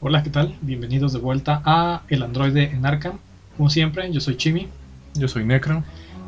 Hola, ¿qué tal? Bienvenidos de vuelta a El Androide en Arkham. Como siempre, yo soy Chimi. Yo soy Necro.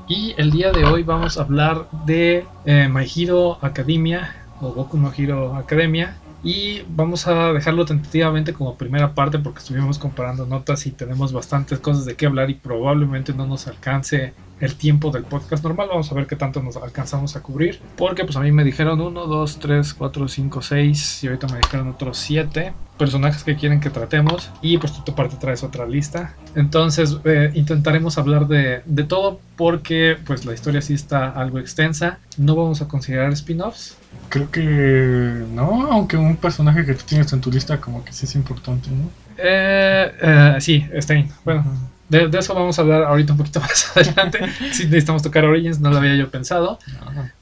Y el día de hoy vamos a hablar de eh, My Hero Academia o Goku no Hero Academia. Y vamos a dejarlo tentativamente como primera parte porque estuvimos comparando notas y tenemos bastantes cosas de qué hablar y probablemente no nos alcance el tiempo del podcast normal. Vamos a ver qué tanto nos alcanzamos a cubrir. Porque pues a mí me dijeron 1, 2, 3, 4, 5, 6 y ahorita me dijeron otros 7 personajes que quieren que tratemos y pues tú parte traes otra lista. Entonces eh, intentaremos hablar de, de, todo porque pues la historia sí está algo extensa. No vamos a considerar spin-offs. Creo que no, aunque un personaje que tú tienes en tu lista como que sí es importante, ¿no? Eh, eh, sí, Stein. Bueno. De, eso vamos a hablar ahorita un poquito más adelante. si necesitamos tocar Origins, no lo había yo pensado.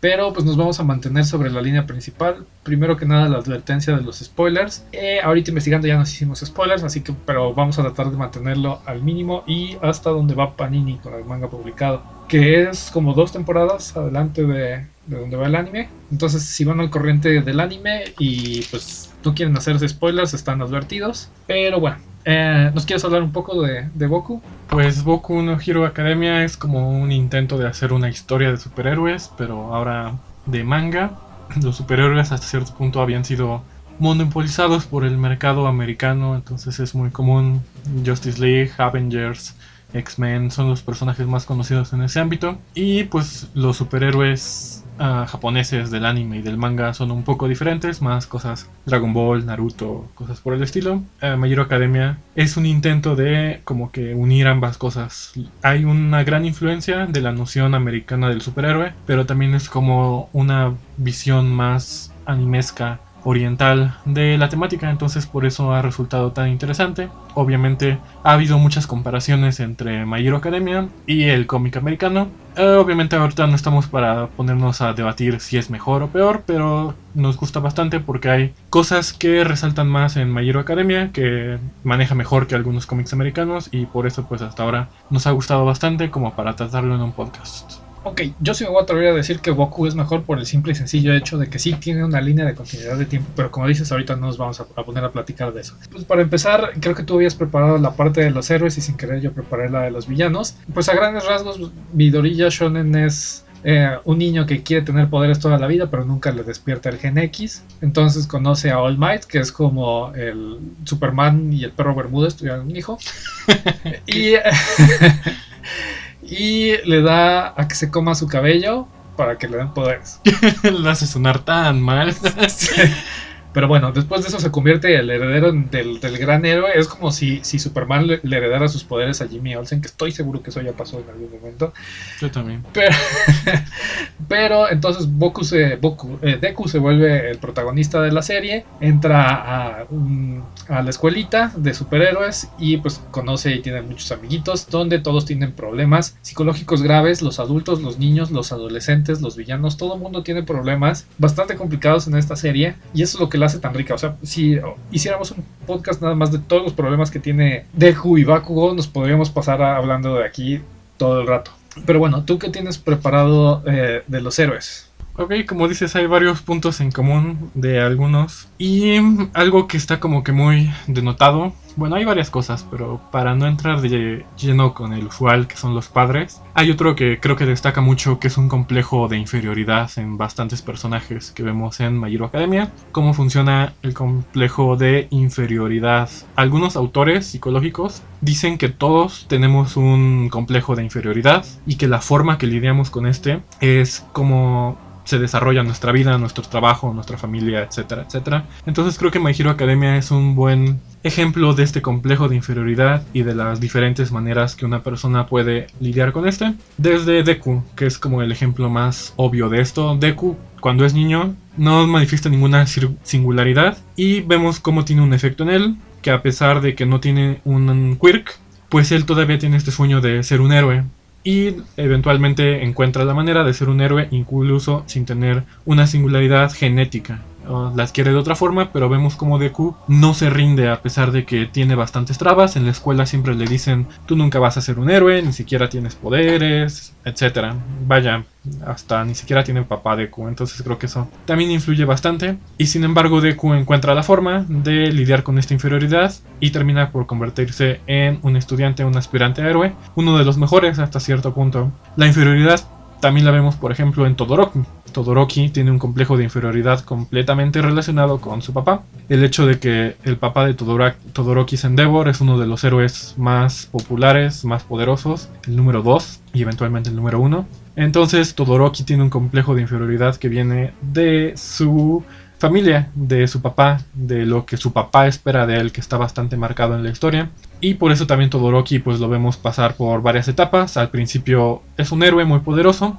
Pero pues nos vamos a mantener sobre la línea principal. Primero que nada la advertencia de los spoilers. Eh, ahorita investigando ya nos hicimos spoilers, así que pero vamos a tratar de mantenerlo al mínimo y hasta donde va Panini con el manga publicado. Que es como dos temporadas adelante de, de donde va el anime. Entonces si van al corriente del anime y pues no quieren hacerse spoilers, están advertidos. Pero bueno, eh, ¿Nos quieres hablar un poco de, de, Boku? Pues Boku no Hero Academia es como un intento de hacer una historia de superhéroes, pero ahora de manga. Los superhéroes hasta cierto punto habían sido monopolizados por el mercado americano, entonces es muy común. Justice League, Avengers, X-Men son los personajes más conocidos en ese ámbito. Y pues los superhéroes japoneses del anime y del manga son un poco diferentes, más cosas Dragon Ball, Naruto, cosas por el estilo. Uh, Academia es un intento de como que unir ambas cosas. Hay una gran influencia de la noción americana del superhéroe, pero también es como una visión más animesca oriental de la temática, entonces por eso ha resultado tan interesante. Obviamente ha habido muchas comparaciones entre My Academia y el cómic americano. Eh, obviamente ahorita no estamos para ponernos a debatir si es mejor o peor, pero nos gusta bastante porque hay cosas que resaltan más en My Academia, que maneja mejor que algunos cómics americanos y por eso pues hasta ahora nos ha gustado bastante como para tratarlo en un podcast. Ok, yo sí me voy a atrever a decir que Goku es mejor por el simple y sencillo hecho de que sí tiene una línea de continuidad de tiempo, pero como dices, ahorita no nos vamos a, poner a platicar de eso. Pues para empezar, creo que tú habías preparado la parte de los héroes y sin querer yo preparé la de los villanos. Pues a grandes rasgos, Midoriya Shonen es eh, un niño que quiere tener poderes toda la vida, pero nunca le despierta el gen X. Entonces conoce a All Might, que es como el Superman y el perro Bermúdez tuvieron un hijo. y. y le da a que se coma su cabello para que le den poderes. Lo hace sonar tan mal. Pero bueno, después de eso se convierte el heredero del, gran héroe. Es como si, si Superman le, heredara sus poderes a Jimmy Olsen, que estoy seguro que eso ya pasó en algún momento. Yo también. Pero, entonces Boku se, Boku, eh, Deku se vuelve el protagonista de la serie, entra a, a la escuelita de superhéroes y pues conoce y tiene muchos amiguitos, donde todos tienen problemas psicológicos graves, los adultos, los niños, los adolescentes, los villanos, todo el mundo tiene problemas bastante complicados en esta serie y eso es lo que la hace tan rica. O sea, si hiciéramos un podcast nada más de todos los problemas que tiene Deku y Bakugo, nos podríamos pasar hablando de aquí todo el rato. Pero bueno, ¿tú qué tienes preparado eh, de los héroes? Ok, como dices, hay varios puntos en común de algunos. Y algo que está como que muy denotado. Bueno, hay varias cosas, pero para no entrar de lleno con el usual, que son los padres, hay otro que creo que destaca mucho, que es un complejo de inferioridad en bastantes personajes que vemos en My Hero Academia. Cómo funciona el complejo de inferioridad. Algunos autores psicológicos dicen que todos tenemos un complejo de inferioridad y que la forma que lidiamos con este es como se desarrolla nuestra vida, nuestro trabajo, nuestra familia, etcétera, etcétera. Entonces creo que My Hero Academia es un buen ejemplo de este complejo de inferioridad y de las diferentes maneras que una persona puede lidiar con este. Desde Deku, que es como el ejemplo más obvio de esto. Deku, cuando es niño, no manifiesta ninguna singularidad y vemos cómo tiene un efecto en él, que a pesar de que no tiene un quirk, pues él todavía tiene este sueño de ser un héroe y eventualmente encuentra la manera de ser un héroe incluso sin tener una singularidad genética. La adquiere de otra forma, pero vemos como Deku no se rinde a pesar de que tiene bastantes trabas. En la escuela siempre le dicen, tú nunca vas a ser un héroe, ni siquiera tienes poderes, etc. Vaya, hasta ni siquiera tiene papá Deku, entonces creo que eso también influye bastante. Y sin embargo, Deku encuentra la forma de lidiar con esta inferioridad y termina por convertirse en un estudiante, un aspirante a héroe, uno de los mejores hasta cierto punto. La inferioridad también la vemos, por ejemplo, en Todoroki. Todoroki tiene un complejo de inferioridad completamente relacionado con su papá. El hecho de que el papá de Todoroki es Endeavor es uno de los héroes más populares, más poderosos, el número 2 y eventualmente el número 1. Entonces Todoroki tiene un complejo de inferioridad que viene de su familia, de su papá, de lo que su papá espera de él, que está bastante marcado en la historia. Y por eso también Todoroki pues lo vemos pasar por varias etapas. Al principio es un héroe muy poderoso,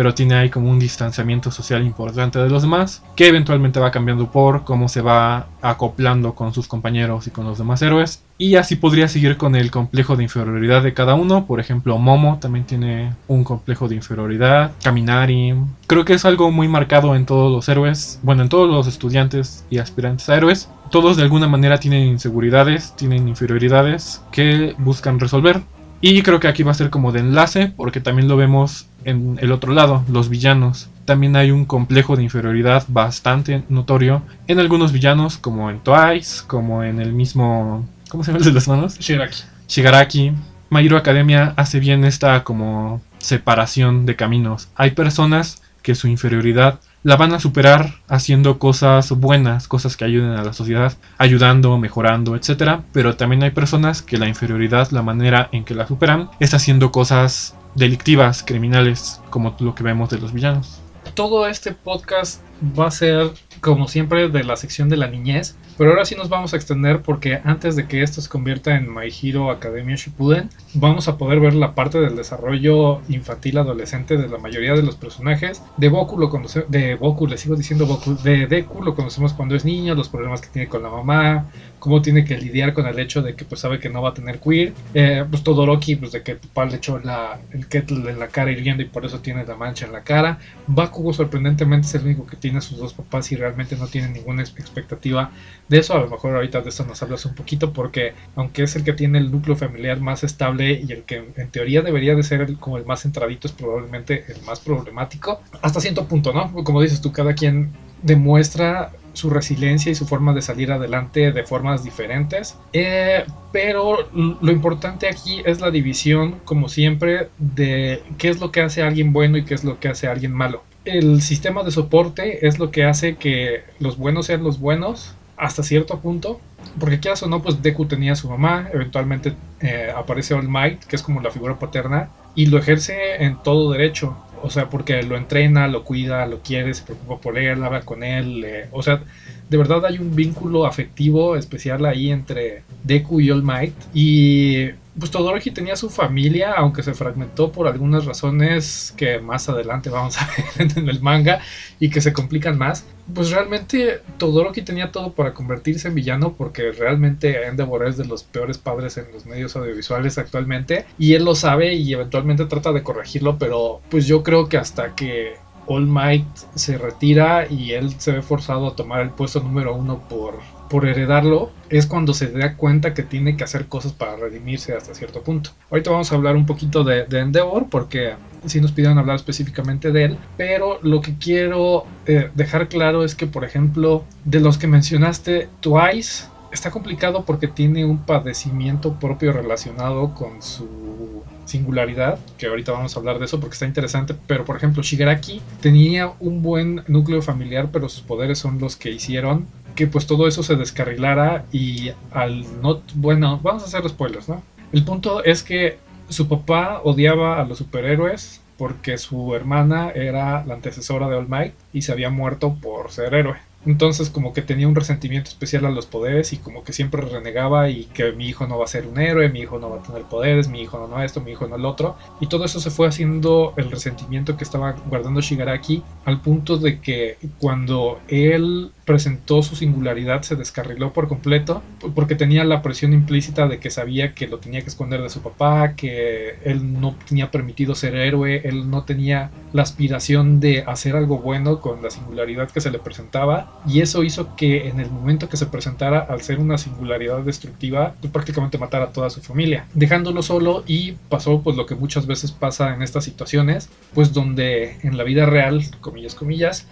pero tiene ahí como un distanciamiento social importante de los demás, que eventualmente va cambiando por cómo se va acoplando con sus compañeros y con los demás héroes. Y así podría seguir con el complejo de inferioridad de cada uno. Por ejemplo, Momo también tiene un complejo de inferioridad. Kaminari. Creo que es algo muy marcado en todos los héroes. Bueno, en todos los estudiantes y aspirantes a héroes. Todos de alguna manera tienen inseguridades, tienen inferioridades que buscan resolver. Y creo que aquí va a ser como de enlace, porque también lo vemos en el otro lado, los villanos. También hay un complejo de inferioridad bastante notorio en algunos villanos, como en Twice, como en el mismo. ¿Cómo se llama el de las manos? Shigaraki. Shigaraki. My Hero Academia hace bien esta como separación de caminos. Hay personas que su inferioridad la van a superar haciendo cosas buenas, cosas que ayuden a la sociedad, ayudando, mejorando, etc. Pero también hay personas que la inferioridad, la manera en que la superan, es haciendo cosas delictivas, criminales, como lo que vemos de los villanos. Todo este podcast va a ser, como siempre, de la sección de la niñez. Pero ahora sí nos vamos a extender porque antes de que esto se convierta en My Academia Shippuden, vamos a poder ver la parte del desarrollo infantil adolescente de la mayoría de los personajes. De Boku lo conocemos, de Boku le sigo diciendo Boku, de Deku lo conocemos cuando es niño, los problemas que tiene con la mamá, cómo tiene que lidiar con el hecho de que pues sabe que no va a tener queer. Eh, pues Todoroki, pues de que papá le echó la, el kettle en la cara hirviendo y por eso tiene la mancha en la cara. Bakugo sorprendentemente es el único que tiene a sus dos papás y realmente no tiene ninguna expectativa de eso. A lo mejor ahorita de eso nos hablas un poquito porque aunque es el que tiene el núcleo familiar más estable y el que en teoría debería de ser como el más centradito es probablemente el más problemático. Hasta cierto punto, ¿no? Como dices tú, cada quien demuestra su resiliencia y su forma de salir adelante de formas diferentes. Eh, pero lo importante aquí es la división, como siempre, de qué es lo que hace a alguien bueno y qué es lo que hace a alguien malo. El sistema de soporte es lo que hace que los buenos sean los buenos hasta cierto punto. Porque qué o no, pues Deku tenía a su mamá, eventualmente eh, aparece All Might, que es como la figura paterna, y lo ejerce en todo derecho. O sea, porque lo entrena, lo cuida, lo quiere, se preocupa por él, habla con él. O sea, de verdad hay un vínculo afectivo especial ahí entre Deku y All Might. Y pues Todoroki tenía su familia, aunque se fragmentó por algunas razones que más adelante vamos a ver en el manga y que se complican más. Pues realmente Todoroki tenía todo para convertirse en villano porque realmente Endeavor es de los peores padres en los medios audiovisuales actualmente y él lo sabe y eventualmente trata de corregirlo, pero pues yo creo que hasta que All Might se retira y él se ve forzado a tomar el puesto número uno por, por heredarlo, es cuando se da cuenta que tiene que hacer cosas para redimirse hasta cierto punto. Ahorita vamos a hablar un poquito de, Endeavor porque sí nos pidieron hablar específicamente de él, pero lo que quiero eh, dejar claro es que, por ejemplo, de los que mencionaste, Twice está complicado porque tiene un padecimiento propio relacionado con su singularidad, que ahorita vamos a hablar de eso porque está interesante, pero por ejemplo Shigaraki tenía un buen núcleo familiar, pero sus poderes son los que hicieron que pues todo eso se descarrilara y al no, bueno, vamos a hacer spoilers, ¿no? El punto es que su papá odiaba a los superhéroes porque su hermana era la antecesora de All Might y se había muerto por ser héroe. Entonces como que tenía un resentimiento especial a los poderes y como que siempre renegaba y que mi hijo no va a ser un héroe, mi hijo no va a tener poderes, mi hijo no, no esto, mi hijo no el otro. Y todo eso se fue haciendo el resentimiento que estaba guardando Shigaraki al punto de que cuando él presentó su singularidad se descarriló por completo porque tenía la presión implícita de que sabía que lo tenía que esconder de su papá, que él no tenía permitido ser héroe, él no tenía la aspiración de hacer algo bueno con la singularidad que se le presentaba y eso hizo que en el momento que se presentara al ser una singularidad destructiva pues, prácticamente matara a toda su familia, dejándolo solo y pasó pues lo que muchas veces pasa en estas situaciones, pues donde en la vida real, comillas comillas,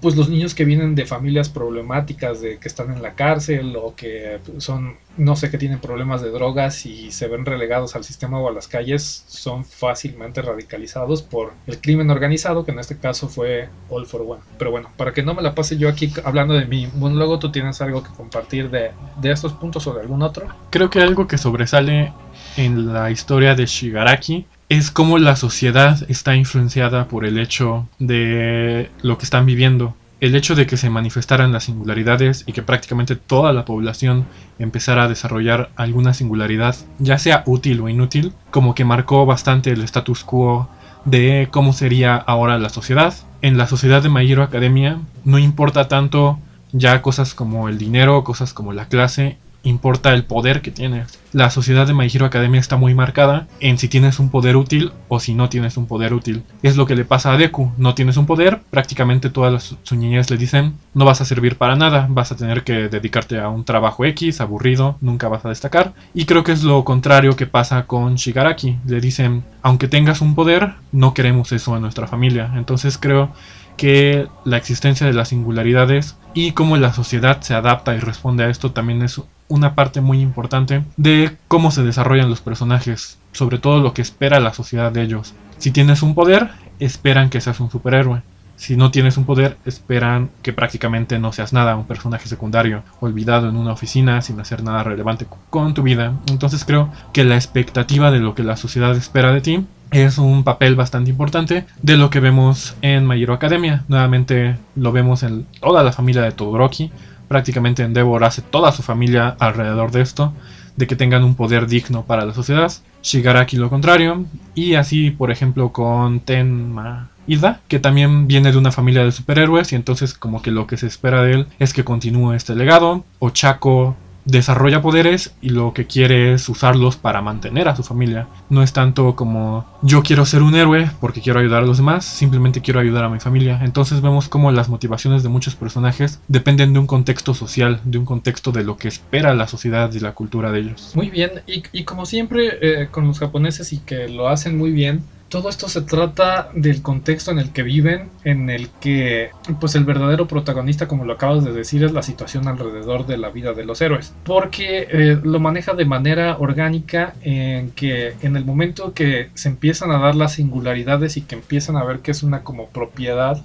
pues los niños que vienen de familias problemáticas, de que están en la cárcel o que son, no sé, que tienen problemas de drogas y se ven relegados al sistema o a las calles, son fácilmente radicalizados por el crimen organizado, que en este caso fue All for One. Pero bueno, para que no me la pase yo aquí hablando de mi luego ¿tú tienes algo que compartir de, de estos puntos o de algún otro? Creo que algo que sobresale en la historia de Shigaraki es como la sociedad está influenciada por el hecho de lo que están viviendo. El hecho de que se manifestaran las singularidades y que prácticamente toda la población empezara a desarrollar alguna singularidad, ya sea útil o inútil, como que marcó bastante el status quo de cómo sería ahora la sociedad. En la sociedad de My Academia no importa tanto ya cosas como el dinero, cosas como la clase, importa el poder que tienes. La sociedad de My Academia está muy marcada en si tienes un poder útil o si no tienes un poder útil. Es lo que le pasa a Deku. No tienes un poder, prácticamente todas las, su niñez le dicen no vas a servir para nada, vas a tener que dedicarte a un trabajo X, aburrido, nunca vas a destacar. Y creo que es lo contrario que pasa con Shigaraki. Le dicen, aunque tengas un poder, no queremos eso en nuestra familia. Entonces creo que la existencia de las singularidades y cómo la sociedad se adapta y responde a esto también es una parte muy importante de cómo se desarrollan los personajes, sobre todo lo que espera la sociedad de ellos. Si tienes un poder, esperan que seas un superhéroe. Si no tienes un poder, esperan que prácticamente no seas nada, un personaje secundario, olvidado en una oficina sin hacer nada relevante con tu vida. Entonces creo que la expectativa de lo que la sociedad espera de ti es un papel bastante importante de lo que vemos en My Academia. Nuevamente lo vemos en toda la familia de Todoroki, prácticamente Endeavor hace toda su familia alrededor de esto, de que tengan un poder digno para la sociedad. Shigaraki lo contrario, y así por ejemplo con Tenma Ida, que también viene de una familia de superhéroes y entonces como que lo que se espera de él es que continúe este legado. Ochako desarrolla poderes y lo que quiere es usarlos para mantener a su familia. No es tanto como yo quiero ser un héroe porque quiero ayudar a los demás, simplemente quiero ayudar a mi familia. Entonces vemos como las motivaciones de muchos personajes dependen de un contexto social, de un contexto de lo que espera la sociedad y la cultura de ellos. Muy bien, y, como siempre eh, con los japoneses y que lo hacen muy bien, todo esto se trata del contexto en el que viven, en el que pues el verdadero protagonista, como lo acabas de decir, es la situación alrededor de la vida de los héroes, porque eh, lo maneja de manera orgánica en que en el momento que se empiezan a dar las singularidades y que empiezan a ver que es una como propiedad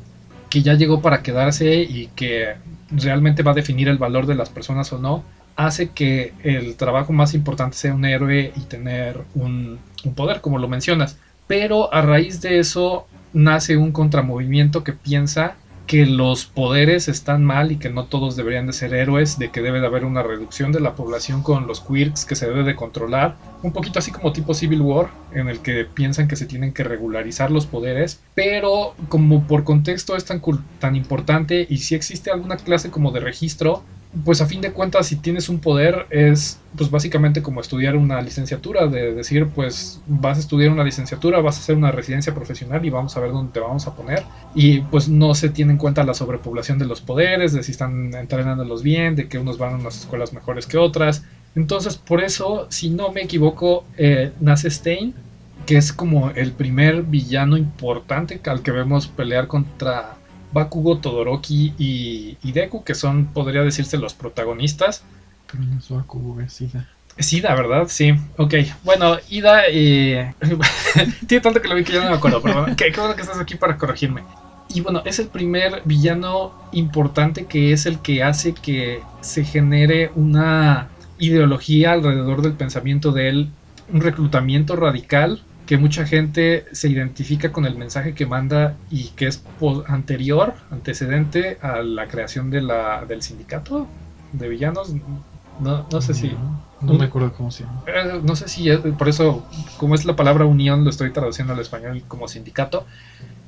que ya llegó para quedarse y que realmente va a definir el valor de las personas o no, hace que el trabajo más importante sea un héroe y tener un, un poder, como lo mencionas pero a raíz de eso nace un contramovimiento que piensa que los poderes están mal y que no todos deberían de ser héroes, de que debe de haber una reducción de la población con los quirks que se debe de controlar, un poquito así como tipo Civil War, en el que piensan que se tienen que regularizar los poderes, pero como por contexto es tan, tan importante y si existe alguna clase como de registro, pues a fin de cuentas si tienes un poder es pues básicamente como estudiar una licenciatura, de decir pues vas a estudiar una licenciatura, vas a hacer una residencia profesional y vamos a ver dónde te vamos a poner y pues no se tiene en cuenta la sobrepoblación de los poderes, de si están entrenándolos bien, de que unos van a unas escuelas mejores que otras. Entonces por eso, si no me equivoco, eh, nace Stein, que es como el primer villano importante al que vemos pelear contra Bakugo, Todoroki y, Deku, que son, podría decirse, los protagonistas. Pero no es Bakugo, es Ida. Es Ida, ¿verdad? Sí. Ok. Bueno, Ida. Eh... Tiene tanto que lo vi que ya no me acuerdo, pero bueno, qué, bueno que estás aquí para corregirme. Y bueno, es el primer villano importante que es el que hace que se genere una ideología alrededor del pensamiento de él, un reclutamiento radical que mucha gente se identifica con el mensaje que manda y que es anterior, antecedente a la creación de la, del sindicato de villanos. No, no sé si... No, me acuerdo cómo se llama. Eh, no sé si, por eso, como es la palabra unión, lo estoy traduciendo al español como sindicato.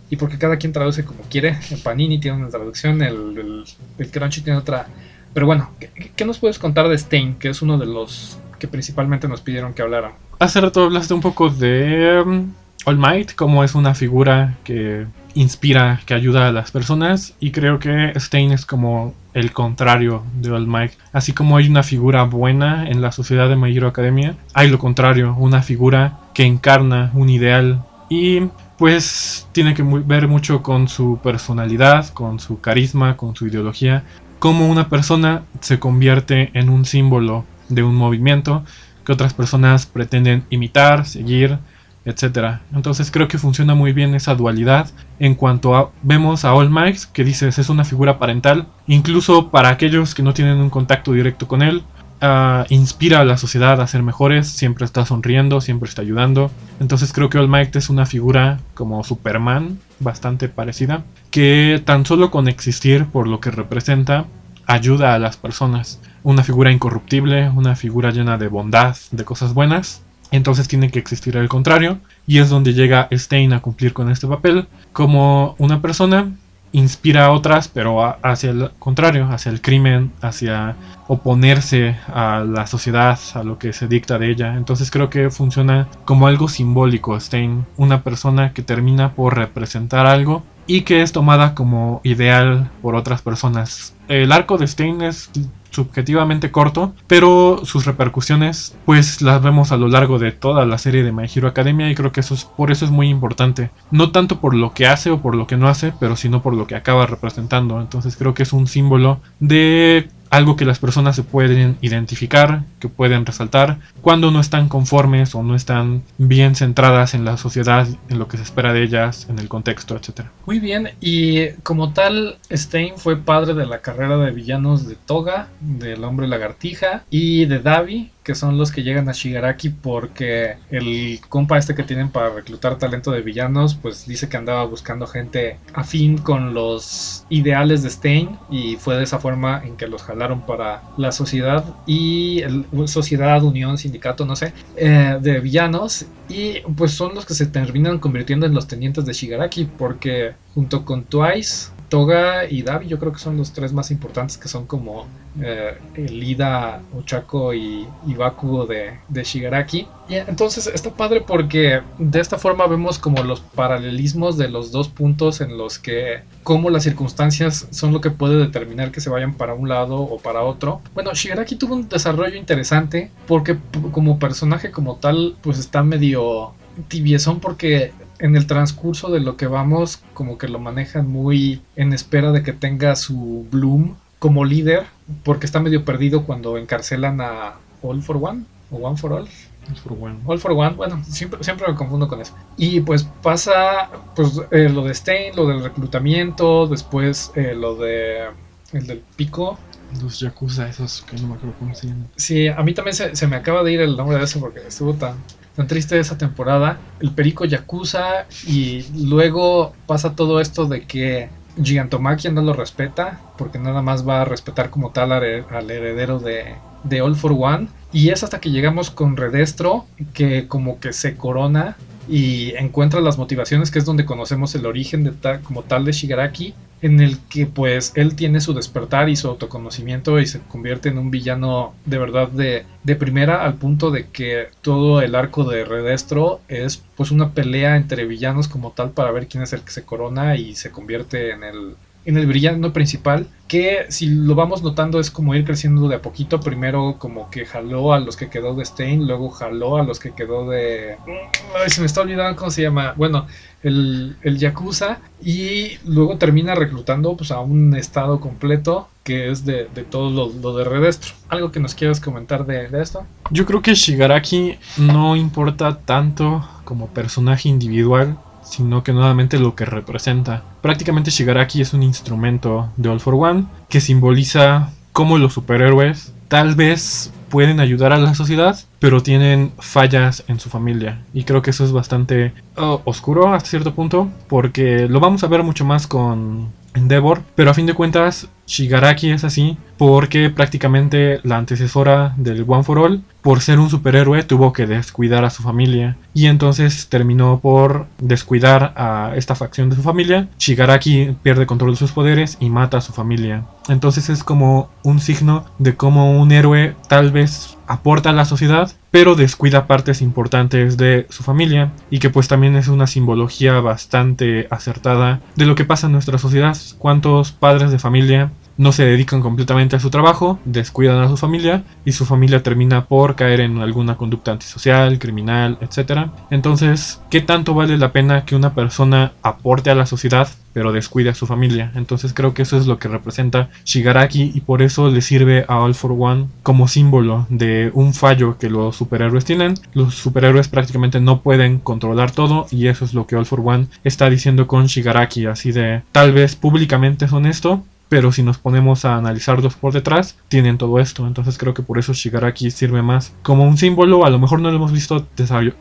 y porque cada quien traduce como quiere. El Panini tiene una traducción, el, el, Crunchy tiene otra. Pero bueno, ¿qué, nos puedes contar de Stein, que es uno de los que principalmente nos pidieron que hablara? Hace rato hablaste un poco de um, All Might, como es una figura que inspira, que ayuda a las personas, y creo que Stein es como el contrario de All Might. Así como hay una figura buena en la sociedad de My Hero Academia, hay lo contrario, una figura que encarna un ideal y pues tiene que ver mucho con su personalidad, con su carisma, con su ideología, cómo una persona se convierte en un símbolo de un movimiento que otras personas pretenden imitar, seguir, etc. Entonces creo que funciona muy bien esa dualidad en cuanto vemos a All Might que dices es una figura parental, incluso para aquellos que no tienen un contacto directo con él, inspira a la sociedad a ser mejores, siempre está sonriendo, siempre está ayudando. Entonces creo que All es una figura como Superman, bastante parecida, que tan solo con existir por lo que representa, ayuda a las personas. Una figura incorruptible, una figura llena de bondad, de cosas buenas. Entonces tiene que existir el contrario, y es donde llega Stein a cumplir con este papel, como una persona inspira a otras, pero hacia el contrario, hacia el crimen, hacia oponerse a la sociedad, a lo que se dicta de ella. Entonces creo que funciona como algo simbólico, Stein, una persona que termina por representar algo y que es tomada como ideal por otras personas. El arco de Stein es subjetivamente corto, pero sus repercusiones pues las vemos a lo largo de toda la serie de My Hero Academia y creo que eso es, por eso es muy importante. No tanto por lo que hace o por lo que no hace, pero sino por lo que acaba representando. Entonces creo que es un símbolo de algo que las personas se pueden identificar, que pueden resaltar, cuando no están conformes o no están bien centradas en la sociedad, en lo que se espera de ellas, en el contexto, etc. Muy bien, y como tal, Stein fue padre de la carrera de villanos de Toga, del hombre lagartija y de Davi, que son los que llegan a Shigaraki porque el compa este que tienen para reclutar talento de villanos, pues dice que andaba buscando gente afín con los ideales de Stein y fue de esa forma en que los jalaron para la sociedad y sociedad, unión, sindicato, no sé, eh, de villanos. Y pues son los que se terminan convirtiendo en los tenientes de Shigaraki porque junto con Twice Toga y Davi yo creo que son los tres más importantes que son como eh, el Ida, Ochako y, Bakugo de, de, Shigaraki. Y entonces está padre porque de esta forma vemos como los paralelismos de los dos puntos en los que como las circunstancias son lo que puede determinar que se vayan para un lado o para otro. Bueno, Shigaraki tuvo un desarrollo interesante porque como personaje como tal pues está medio tibiezón porque en el transcurso de lo que vamos, como que lo manejan muy en espera de que tenga su Bloom como líder, porque está medio perdido cuando encarcelan a All for One o One for All. All for One. All for One, bueno, siempre, siempre me confundo con eso. Y pues pasa pues eh, lo de Stein, lo del reclutamiento, después eh, lo de el del pico. Los Yakuza, esos que no me acuerdo cómo se llaman. Sí, a mí también se, se me acaba de ir el nombre de eso porque estuvo tan, tan triste esa temporada. El perico Yakuza y luego pasa todo esto de que Gigantomachia no lo respeta porque nada más va a respetar como tal al, heredero de, de, All for One. Y es hasta que llegamos con Redestro que como que se corona y encuentra las motivaciones que es donde conocemos el origen de como tal de Shigaraki en el que pues él tiene su despertar y su autoconocimiento y se convierte en un villano de verdad de, de primera al punto de que todo el arco de Redestro es pues una pelea entre villanos como tal para ver quién es el que se corona y se convierte en el en el brillante principal, que si lo vamos notando es como ir creciendo de a poquito. Primero como que jaló a los que quedó de Stein, luego jaló a los que quedó de... Ay, se me está olvidando cómo se llama. Bueno, el, el Yakuza. Y luego termina reclutando pues, a un estado completo que es de, de todo lo, de Redestro. ¿Algo que nos quieras comentar de, de esto? Yo creo que Shigaraki no importa tanto como personaje individual sino que nuevamente lo que representa. Prácticamente Shigaraki es un instrumento de All for One que simboliza cómo los superhéroes tal vez pueden ayudar a la sociedad, pero tienen fallas en su familia. Y creo que eso es bastante oh, oscuro hasta cierto punto, porque lo vamos a ver mucho más con Endeavor, pero a fin de cuentas Shigaraki es así porque prácticamente la antecesora del One for All, por ser un superhéroe, tuvo que descuidar a su familia y entonces terminó por descuidar a esta facción de su familia. Shigaraki pierde control de sus poderes y mata a su familia. Entonces es como un signo de cómo un héroe tal vez aporta a la sociedad, pero descuida partes importantes de su familia y que pues también es una simbología bastante acertada de lo que pasa en nuestra sociedad. ¿Cuántos padres de familia no se dedican completamente a su trabajo, descuidan a su familia y su familia termina por caer en alguna conducta antisocial, criminal, etc. Entonces, ¿qué tanto vale la pena que una persona aporte a la sociedad pero descuide a su familia? Entonces creo que eso es lo que representa Shigaraki y por eso le sirve a All for One como símbolo de un fallo que los superhéroes tienen. Los superhéroes prácticamente no pueden controlar todo y eso es lo que All for One está diciendo con Shigaraki, así de tal vez públicamente es honesto, pero si nos ponemos a analizarlos por detrás, tienen todo esto. Entonces creo que por eso Shigaraki sirve más como un símbolo. A lo mejor no lo hemos visto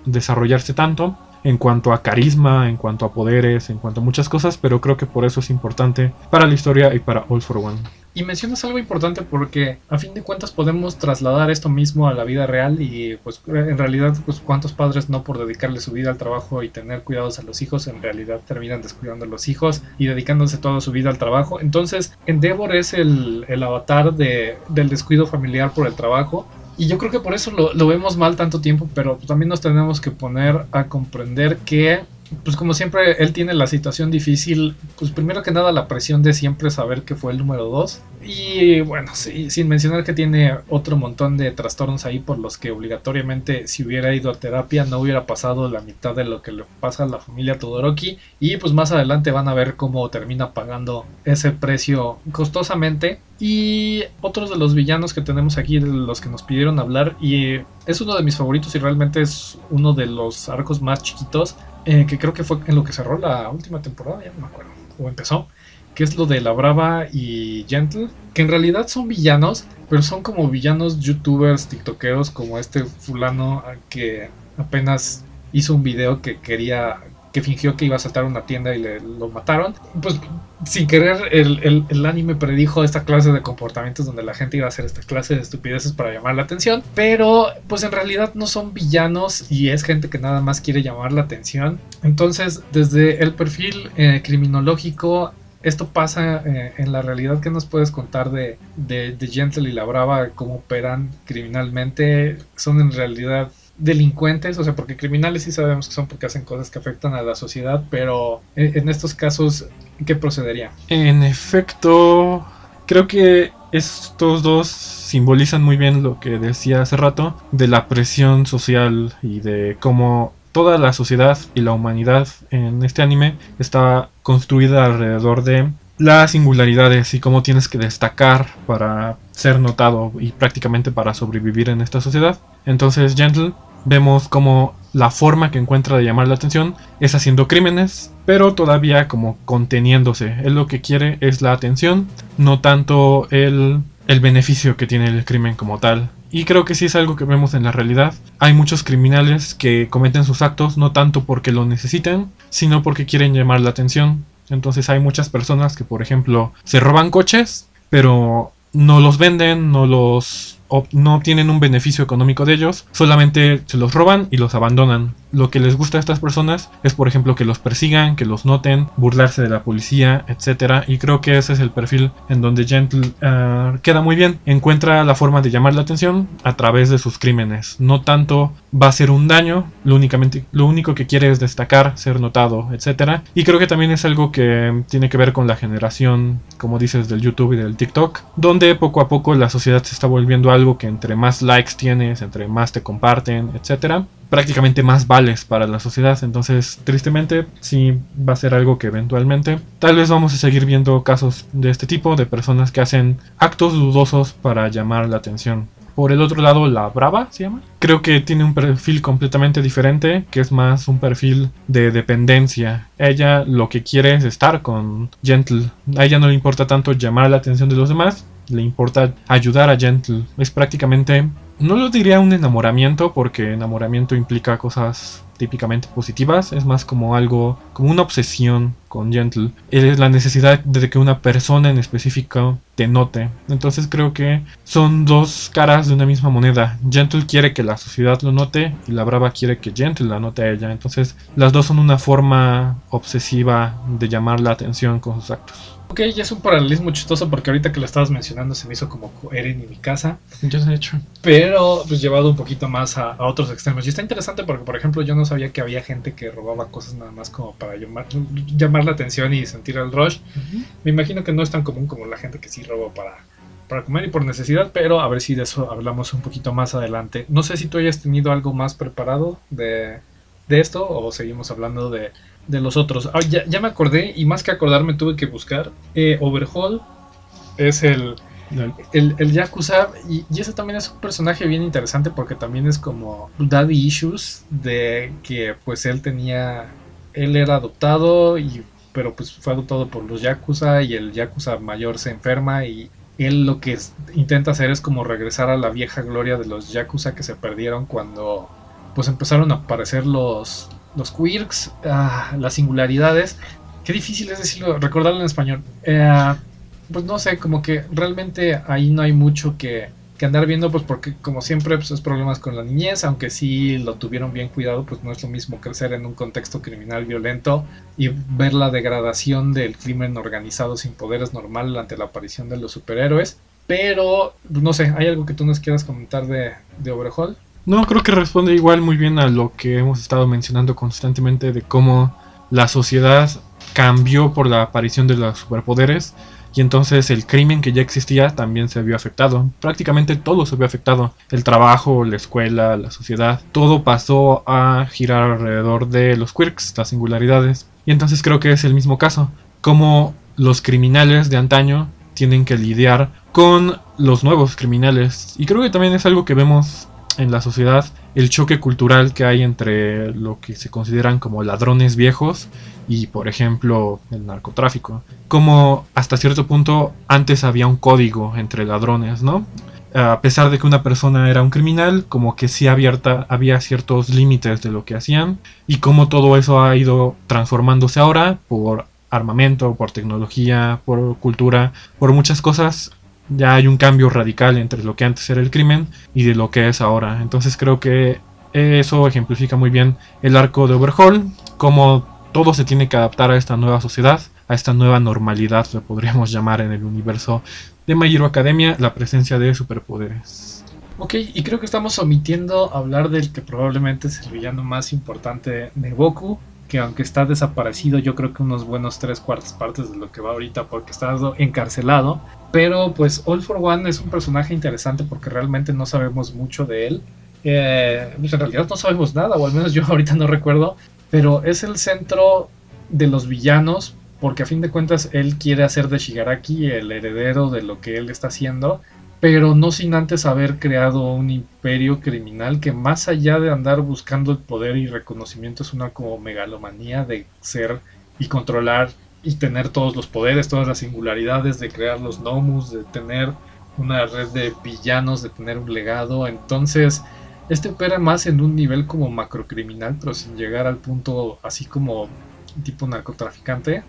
desarrollarse tanto en cuanto a carisma, en cuanto a poderes, en cuanto a muchas cosas, pero creo que por eso es importante para la historia y para All for One. Y mencionas algo importante porque a fin de cuentas podemos trasladar esto mismo a la vida real y pues en realidad pues cuántos padres no por dedicarle su vida al trabajo y tener cuidados a los hijos en realidad terminan descuidando a los hijos y dedicándose toda su vida al trabajo. Entonces Endeavor es el, el avatar de, del descuido familiar por el trabajo y yo creo que por eso lo, lo, vemos mal tanto tiempo, pero también nos tenemos que poner a comprender que pues como siempre él tiene la situación difícil, pues primero que nada la presión de siempre saber que fue el número 2 y bueno, sí, sin mencionar que tiene otro montón de trastornos ahí por los que obligatoriamente si hubiera ido a terapia no hubiera pasado la mitad de lo que le pasa a la familia Todoroki. Y pues más adelante van a ver cómo termina pagando ese precio costosamente. Y otros de los villanos que tenemos aquí, de los que nos pidieron hablar, y es uno de mis favoritos y realmente es uno de los arcos más chiquitos, eh, que creo que fue en lo que cerró la última temporada, ya no me acuerdo, o empezó, que es lo de la Brava y Gentle, que en realidad son villanos, pero son como villanos youtubers, tiktokeros, como este fulano que apenas hizo un video que quería que fingió que iba a saltar una tienda y le, lo mataron. Pues sin querer el, el, anime predijo esta clase de comportamientos donde la gente iba a hacer esta clase de estupideces para llamar la atención. Pero pues en realidad no son villanos y es gente que nada más quiere llamar la atención. Entonces desde el perfil eh, criminológico esto pasa eh, en la realidad que nos puedes contar de, de, Gentle y la Brava, cómo operan criminalmente. Son en realidad delincuentes, o sea, porque criminales sí sabemos que son porque hacen cosas que afectan a la sociedad, pero en, estos casos, ¿qué procedería? En efecto, creo que estos dos simbolizan muy bien lo que decía hace rato de la presión social y de cómo toda la sociedad y la humanidad en este anime está construida alrededor de las singularidades y cómo tienes que destacar para ser notado y prácticamente para sobrevivir en esta sociedad. Entonces Gentle vemos como la forma que encuentra de llamar la atención es haciendo crímenes, pero todavía como conteniéndose. Él lo que quiere es la atención, no tanto el, el beneficio que tiene el crimen como tal. Y creo que sí es algo que vemos en la realidad. Hay muchos criminales que cometen sus actos no tanto porque lo necesiten, sino porque quieren llamar la atención. Entonces hay muchas personas que, por ejemplo, se roban coches, pero no los venden, no los no obtienen un beneficio económico de ellos, solamente se los roban y los abandonan. Lo que les gusta a estas personas es, por ejemplo, que los persigan, que los noten, burlarse de la policía, etc. Y creo que ese es el perfil en donde Gentle ah, queda muy bien. Encuentra la forma de llamar la atención a través de sus crímenes. No tanto va a ser un daño, lo, únicamente, lo único que quiere es destacar, ser notado, etc. Y creo que también es algo que tiene que ver con la generación, como dices, del YouTube y del TikTok, donde poco a poco la sociedad se está volviendo algo que entre más likes tienes, entre más te comparten, etc., prácticamente más vales para la sociedad. Entonces, tristemente, sí va a ser algo que eventualmente tal vez vamos a seguir viendo casos de este tipo, de personas que hacen actos dudosos para llamar la atención. Por el otro lado, la Brava se llama. Creo que tiene un perfil completamente diferente, que es más un perfil de dependencia. Ella lo que quiere es estar con Gentle. A ella no le importa tanto llamar la atención de los demás, le importa ayudar a Gentle. Es prácticamente, no lo diría un enamoramiento, porque enamoramiento implica cosas típicamente positivas, es más como algo, como una obsesión con Gentle. Es la necesidad de que una persona en específico te note. Entonces creo que son dos caras de una misma moneda. Gentle quiere que la sociedad lo note y la Brava quiere que Gentle la note a ella. Entonces las dos son una forma obsesiva de llamar la atención con sus actos. Ok, ya es un paralelismo chistoso porque ahorita que lo estabas mencionando se me hizo como Eren y mi casa. Se ha hecho. Pero pues llevado un poquito más a, otros extremos. Y está interesante porque, por ejemplo, yo no sabía que había gente que robaba cosas nada más como para llamar, llamar la atención y sentir el rush. Me imagino que no es tan común como la gente que sí roba para, para comer y por necesidad, pero a ver si de eso hablamos un poquito más adelante. No sé si tú hayas tenido algo más preparado de, de esto o seguimos hablando de de los otros. Ah, ya, me acordé y más que acordarme tuve que buscar. Eh, Overhaul es el, el, el Yakuza y, ese también es un personaje bien interesante porque también es como daddy issues de que pues él tenía, él era adoptado y pero pues fue adoptado por los Yakuza y el Yakuza mayor se enferma y él lo que intenta hacer es como regresar a la vieja gloria de los Yakuza que se perdieron cuando pues empezaron a aparecer los los quirks, ah, las singularidades. Qué difícil es decirlo, recordarlo en español. Eh, pues no sé, como que realmente ahí no hay mucho que, andar viendo, pues porque como siempre pues es problemas con la niñez, aunque sí lo tuvieron bien cuidado, pues no es lo mismo crecer en un contexto criminal violento y ver la degradación del crimen organizado sin poderes normal ante la aparición de los superhéroes. Pero, no sé, ¿hay algo que tú nos quieras comentar de, de Overhaul? No, creo que responde igual muy bien a lo que hemos estado mencionando constantemente de cómo la sociedad cambió por la aparición de los superpoderes y entonces el crimen que ya existía también se vio afectado. Prácticamente todo se vio afectado. El trabajo, la escuela, la sociedad, todo pasó a girar alrededor de los quirks, las singularidades. Y entonces creo que es el mismo caso. Como los criminales de antaño tienen que lidiar con los nuevos criminales. Y creo que también es algo que vemos en la sociedad el choque cultural que hay entre lo que se consideran como ladrones viejos y por ejemplo el narcotráfico. Como hasta cierto punto antes había un código entre ladrones, ¿no? A pesar de que una persona era un criminal, como que sí abierta, había ciertos límites de lo que hacían y como todo eso ha ido transformándose ahora por armamento, por tecnología, por cultura, por muchas cosas ya hay un cambio radical entre lo que antes era el crimen y de lo que es ahora. Entonces creo que eso ejemplifica muy bien el arco de Overhaul, cómo todo se tiene que adaptar a esta nueva sociedad, a esta nueva normalidad, lo podríamos llamar en el universo de My Hero Academia, la presencia de superpoderes. Ok, y creo que estamos omitiendo hablar del que probablemente es el villano más importante de Goku, que aunque está desaparecido, yo creo que unos buenos tres cuartas partes de lo que va ahorita porque está encarcelado. Pero pues All for One es un personaje interesante porque realmente no sabemos mucho de él. Eh, pues en realidad no sabemos nada, o al menos yo ahorita no recuerdo. Pero es el centro de los villanos porque a fin de cuentas él quiere hacer de Shigaraki el heredero de lo que él está haciendo pero no sin antes haber creado un imperio criminal que más allá de andar buscando el poder y reconocimiento es una como megalomanía de ser y controlar y tener todos los poderes, todas las singularidades, de crear los nomus, de tener una red de villanos, de tener un legado. Entonces, este opera más en un nivel como macrocriminal, pero sin llegar al punto así como tipo narcotraficante.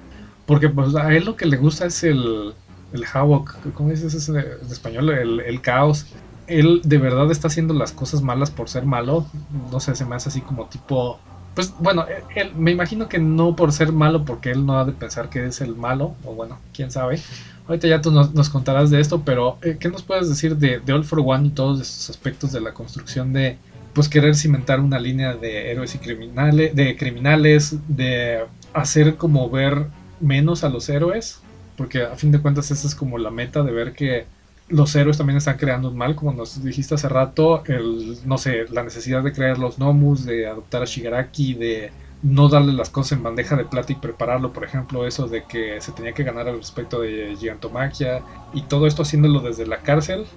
Porque pues a él lo que le gusta es el, el Havoc, ¿cómo dices en español? El, caos. Él de verdad está haciendo las cosas malas por ser malo. No sé, se me hace así como tipo. Pues bueno, él, me imagino que no por ser malo, porque él no ha de pensar que es el malo, o bueno, quién sabe. Ahorita ya tú nos, contarás de esto, pero eh, ¿qué nos puedes decir de, All for One y todos esos aspectos de la construcción de, pues, querer cimentar una línea de héroes y criminales, de criminales, de hacer como ver menos a los héroes? Porque a fin de cuentas esa es como la meta de ver que los héroes también están creando un mal, como nos dijiste hace rato, el, no sé, la necesidad de crear los Nomus, de adoptar a Shigaraki, de no darle las cosas en bandeja de plata y prepararlo, por ejemplo, eso de que se tenía que ganar al respecto de Gigantomaquia, y todo esto haciéndolo desde la cárcel.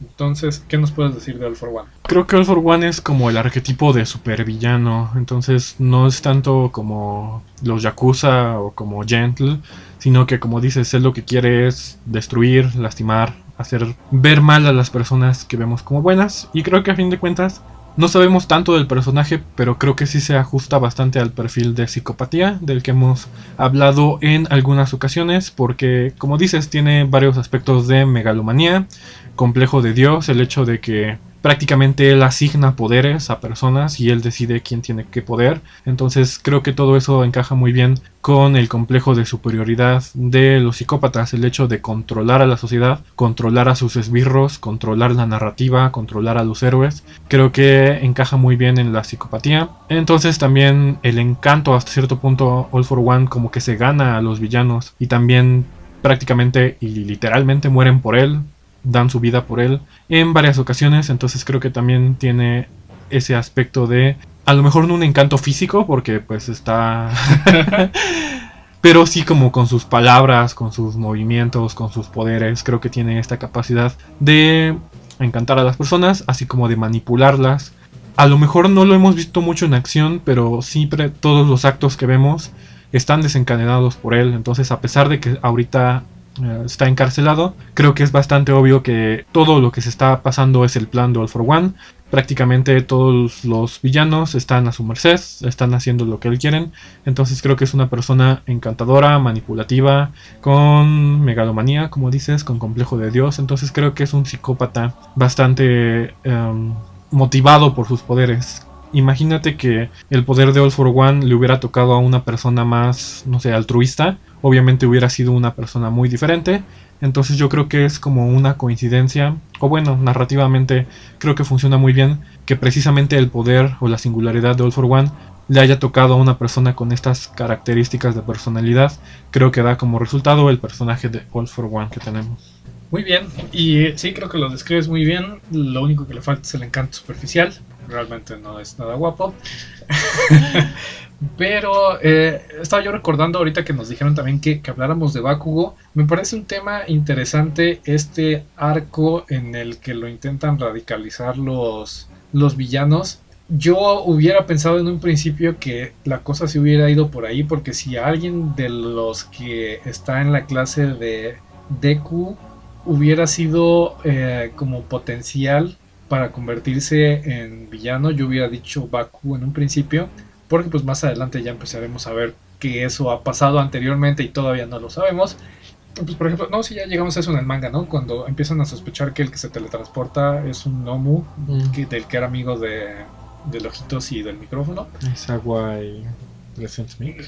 Entonces, ¿qué nos puedes decir de All for One? Creo que All for One es como el arquetipo de supervillano, entonces no es tanto como los Yakuza o como Gentle, sino que como dices, él lo que quiere es destruir, lastimar, hacer ver mal a las personas que vemos como buenas. Y creo que a fin de cuentas No sabemos tanto del personaje, pero creo que sí se ajusta bastante al perfil de psicopatía del que hemos hablado en algunas ocasiones, porque como dices, tiene varios aspectos de megalomanía, complejo de Dios, el hecho de que prácticamente él asigna poderes a personas y él decide quién tiene qué poder. Entonces creo que todo eso encaja muy bien con el complejo de superioridad de los psicópatas, el hecho de controlar a la sociedad, controlar a sus esbirros, controlar la narrativa, controlar a los héroes. Creo que encaja muy bien en la psicopatía. Entonces también el encanto hasta cierto punto All for One como que se gana a los villanos y también prácticamente y literalmente mueren por él dan su vida por él en varias ocasiones, entonces creo que también tiene ese aspecto de a lo mejor no un encanto físico porque pues está pero sí como con sus palabras, con sus movimientos, con sus poderes, creo que tiene esta capacidad de encantar a las personas, así como de manipularlas. A lo mejor no lo hemos visto mucho en acción, pero siempre todos los actos que vemos están desencadenados por él. Entonces, a pesar de que ahorita está encarcelado. Creo que es bastante obvio que todo lo que se está pasando es el plan de All for One. Prácticamente todos los villanos están a su merced, están haciendo lo que él quieren. Entonces creo que es una persona encantadora, manipulativa, con megalomanía, como dices, con complejo de Dios. Entonces creo que es un psicópata bastante em, motivado por sus poderes. Imagínate que el poder de All for One le hubiera tocado a una persona más, no sé, altruista obviamente hubiera sido una persona muy diferente. Entonces yo creo que es como una coincidencia, o bueno, narrativamente creo que funciona muy bien que precisamente el poder o la singularidad de All for One le haya tocado a una persona con estas características de personalidad. Creo que da como resultado el personaje de All for One que tenemos. Muy bien, y sí, creo que lo describes muy bien. Lo único que le falta es el encanto superficial. Realmente no es nada guapo. Pero eh, estaba yo recordando ahorita que nos dijeron también que, habláramos de Bakugo. Me parece un tema interesante este arco en el que lo intentan radicalizar los, los villanos. Yo hubiera pensado en un principio que la cosa se hubiera ido por ahí, porque si alguien de los que está en la clase de Deku hubiera sido eh, como potencial para convertirse en villano, yo hubiera dicho Baku en un principio porque pues más adelante ya empezaremos a ver que eso ha pasado anteriormente y todavía no lo sabemos. Pues por ejemplo, no, si ya llegamos a eso en el manga, ¿no? Cuando empiezan a sospechar que el que se teletransporta es un Nomu, mm. que, del que era amigo de, del ojitos y del micrófono. Es agua y...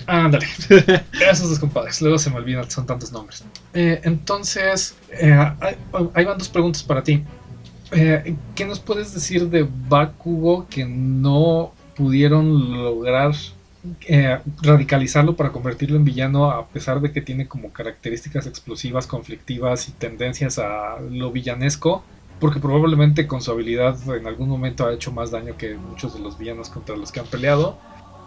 Ándale, esos dos compadres, luego se me olvidan, son tantos nombres. Eh, entonces, eh, hay, van dos preguntas para ti. Eh, ¿Qué nos puedes decir de Bakugo que no pudieron lograr eh, radicalizarlo para convertirlo en villano a pesar de que tiene como características explosivas, conflictivas y tendencias a lo villanesco, porque probablemente con su habilidad en algún momento ha hecho más daño que muchos de los villanos contra los que han peleado.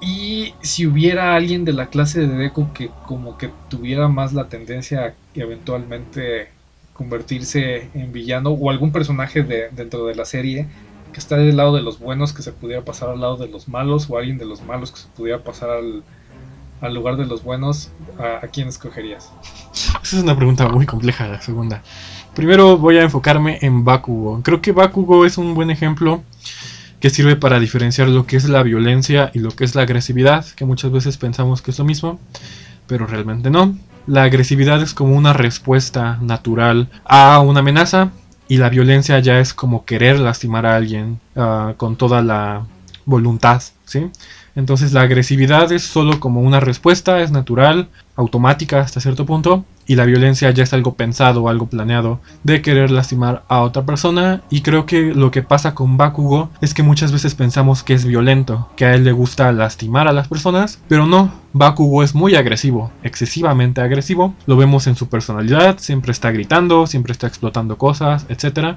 Y si hubiera alguien de la clase de Deku que como que tuviera más la tendencia a eventualmente convertirse en villano o algún personaje de, dentro de la serie que está del lado de los buenos que se pudiera pasar al lado de los malos o alguien de los malos que se pudiera pasar al, lugar de los buenos, ¿a, quién escogerías? Esa es una pregunta muy compleja, la segunda. Primero voy a enfocarme en Bakugo. Creo que Bakugo es un buen ejemplo que sirve para diferenciar lo que es la violencia y lo que es la agresividad, que muchas veces pensamos que es lo mismo, pero realmente no. La agresividad es como una respuesta natural a una amenaza y la violencia ya es como querer lastimar a alguien ah, con toda la voluntad, ¿sí? Entonces la agresividad es solo como una respuesta, es natural, automática hasta cierto punto, y la violencia ya es algo pensado, algo planeado de querer lastimar a otra persona, y creo que lo que pasa con Bakugo es que muchas veces pensamos que es violento, que a él le gusta lastimar a las personas, pero no, Bakugo es muy agresivo, excesivamente agresivo, lo vemos en su personalidad, siempre está gritando, siempre está explotando cosas, etc.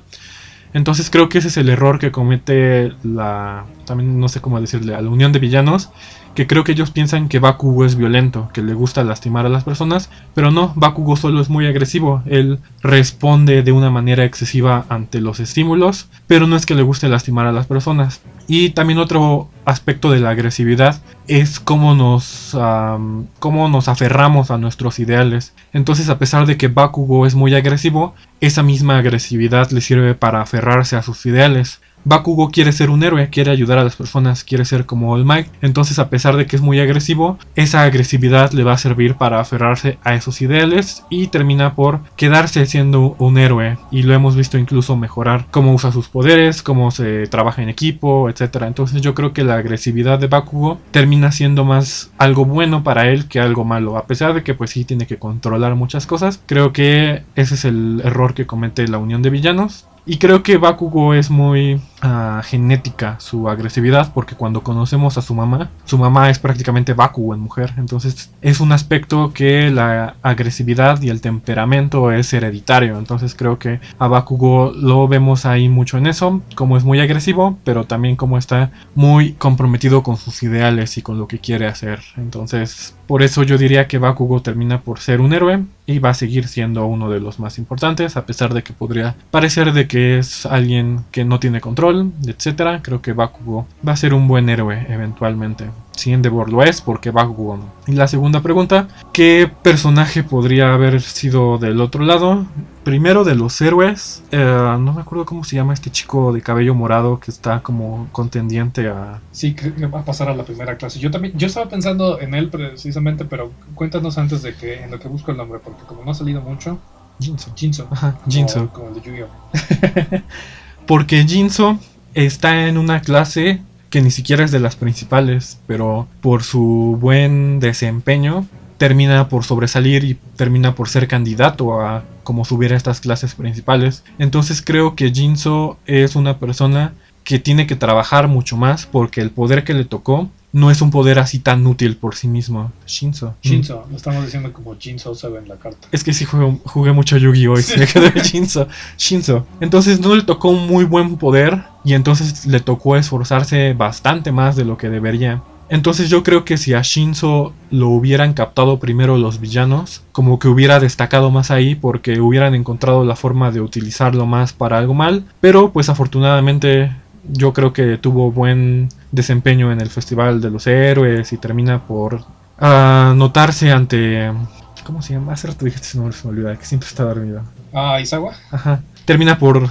Entonces creo que ese es el error que comete la, también no sé cómo decirle, a la unión de villanos, que creo que ellos piensan que Bakugo es violento, que le gusta lastimar a las personas, pero no, Bakugo solo es muy agresivo, él responde de una manera excesiva ante los estímulos, pero no es que le guste lastimar a las personas. Y también otro aspecto de la agresividad es cómo nos, cómo nos aferramos a nuestros ideales. Entonces, a pesar de que Bakugo es muy agresivo, esa misma agresividad le sirve para aferrarse a sus ideales. Bakugo quiere ser un héroe, quiere ayudar a las personas, quiere ser como All Might. Entonces, a pesar de que es muy agresivo, esa agresividad le va a servir para aferrarse a esos ideales y termina por quedarse siendo un héroe. Y lo hemos visto incluso mejorar cómo usa sus poderes, cómo se trabaja en equipo, etc. Entonces, yo creo que la agresividad de Bakugo termina siendo más algo bueno para él que algo malo. A pesar de que, pues sí, tiene que controlar muchas cosas, creo que ese es el error que comete la Unión de Villanos. Y creo que Bakugo es muy genética su agresividad, porque cuando conocemos a su mamá, su mamá es prácticamente Bakugo en mujer. Entonces es un aspecto que la agresividad y el temperamento es hereditario. Entonces creo que a Bakugo lo vemos ahí mucho en eso, como es muy agresivo, pero también como está muy comprometido con sus ideales y con lo que quiere hacer. Entonces por eso yo diría que Bakugo termina por ser un héroe y va a seguir siendo uno de los más importantes, a pesar de que podría parecer de que es alguien que no tiene control, etc. Creo que Bakugo va a ser un buen héroe eventualmente. Si Endeavor lo es, porque Bakugo no. Y la segunda pregunta, ¿qué personaje podría haber sido del otro lado? Primero de los héroes, eh, no me acuerdo cómo se llama este chico de cabello morado que está como contendiente a... Sí, que va a pasar a la primera clase. Yo también, yo estaba pensando en él precisamente, pero cuéntanos antes de que en lo que busco el nombre, porque como no ha salido mucho... Jinzo. Jinzo. Ajá, Jinzo. Como, como el de Yu-Gi-Oh! porque Jinzo está en una clase que ni siquiera es de las principales, pero por su buen desempeño termina por sobresalir y termina por ser candidato a como subir a estas clases principales. Entonces creo que Jinzo es una persona que tiene que trabajar mucho más porque el poder que le tocó no es un poder así tan útil por sí mismo. Shinzo. Shinzo, lo estamos diciendo como Jinzo se ve en la carta. Es que sí jugué, jugué mucho Yu-Gi-Oh! y se me quedó Shinzo. Shinzo. Entonces no le tocó un muy buen poder y entonces le tocó esforzarse bastante más de lo que debería. Entonces yo creo que si a Shinzo lo hubieran captado primero los villanos, como que hubiera destacado más ahí porque hubieran encontrado la forma de utilizarlo más para algo mal. Pero pues afortunadamente yo creo que tuvo buen desempeño en el Festival de los Héroes y termina por uh, notarse ante... ¿Cómo se llama? Hace rato dijiste ese nombre, se me olvida, que siempre está dormido. Ah, Isawa. Ajá. Termina por uh,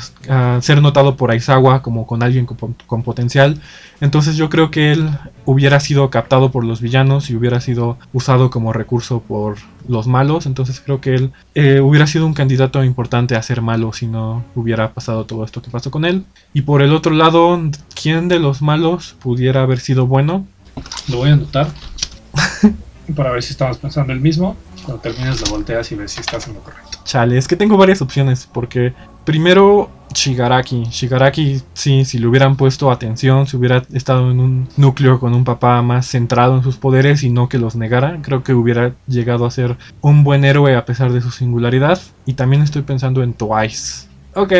ser notado por Aizawa como con alguien con, potencial. Entonces yo creo que él hubiera sido captado por los villanos y hubiera sido usado como recurso por los malos. Entonces creo que él eh, hubiera sido un candidato importante a ser malo si no hubiera pasado todo esto que pasó con él. Y por el otro lado, ¿quién de los malos pudiera haber sido bueno? Lo voy a anotar. para ver si estamos pensando el mismo. Cuando termines lo volteas y ves si estás en lo correcto. Chale, es que tengo varias opciones. Porque primero Shigaraki. Shigaraki, sí, si le hubieran puesto atención, si hubiera estado en un núcleo con un papá más centrado en sus poderes y no que los negara, creo que hubiera llegado a ser un buen héroe a pesar de su singularidad. Y también estoy pensando en Twice. Ok.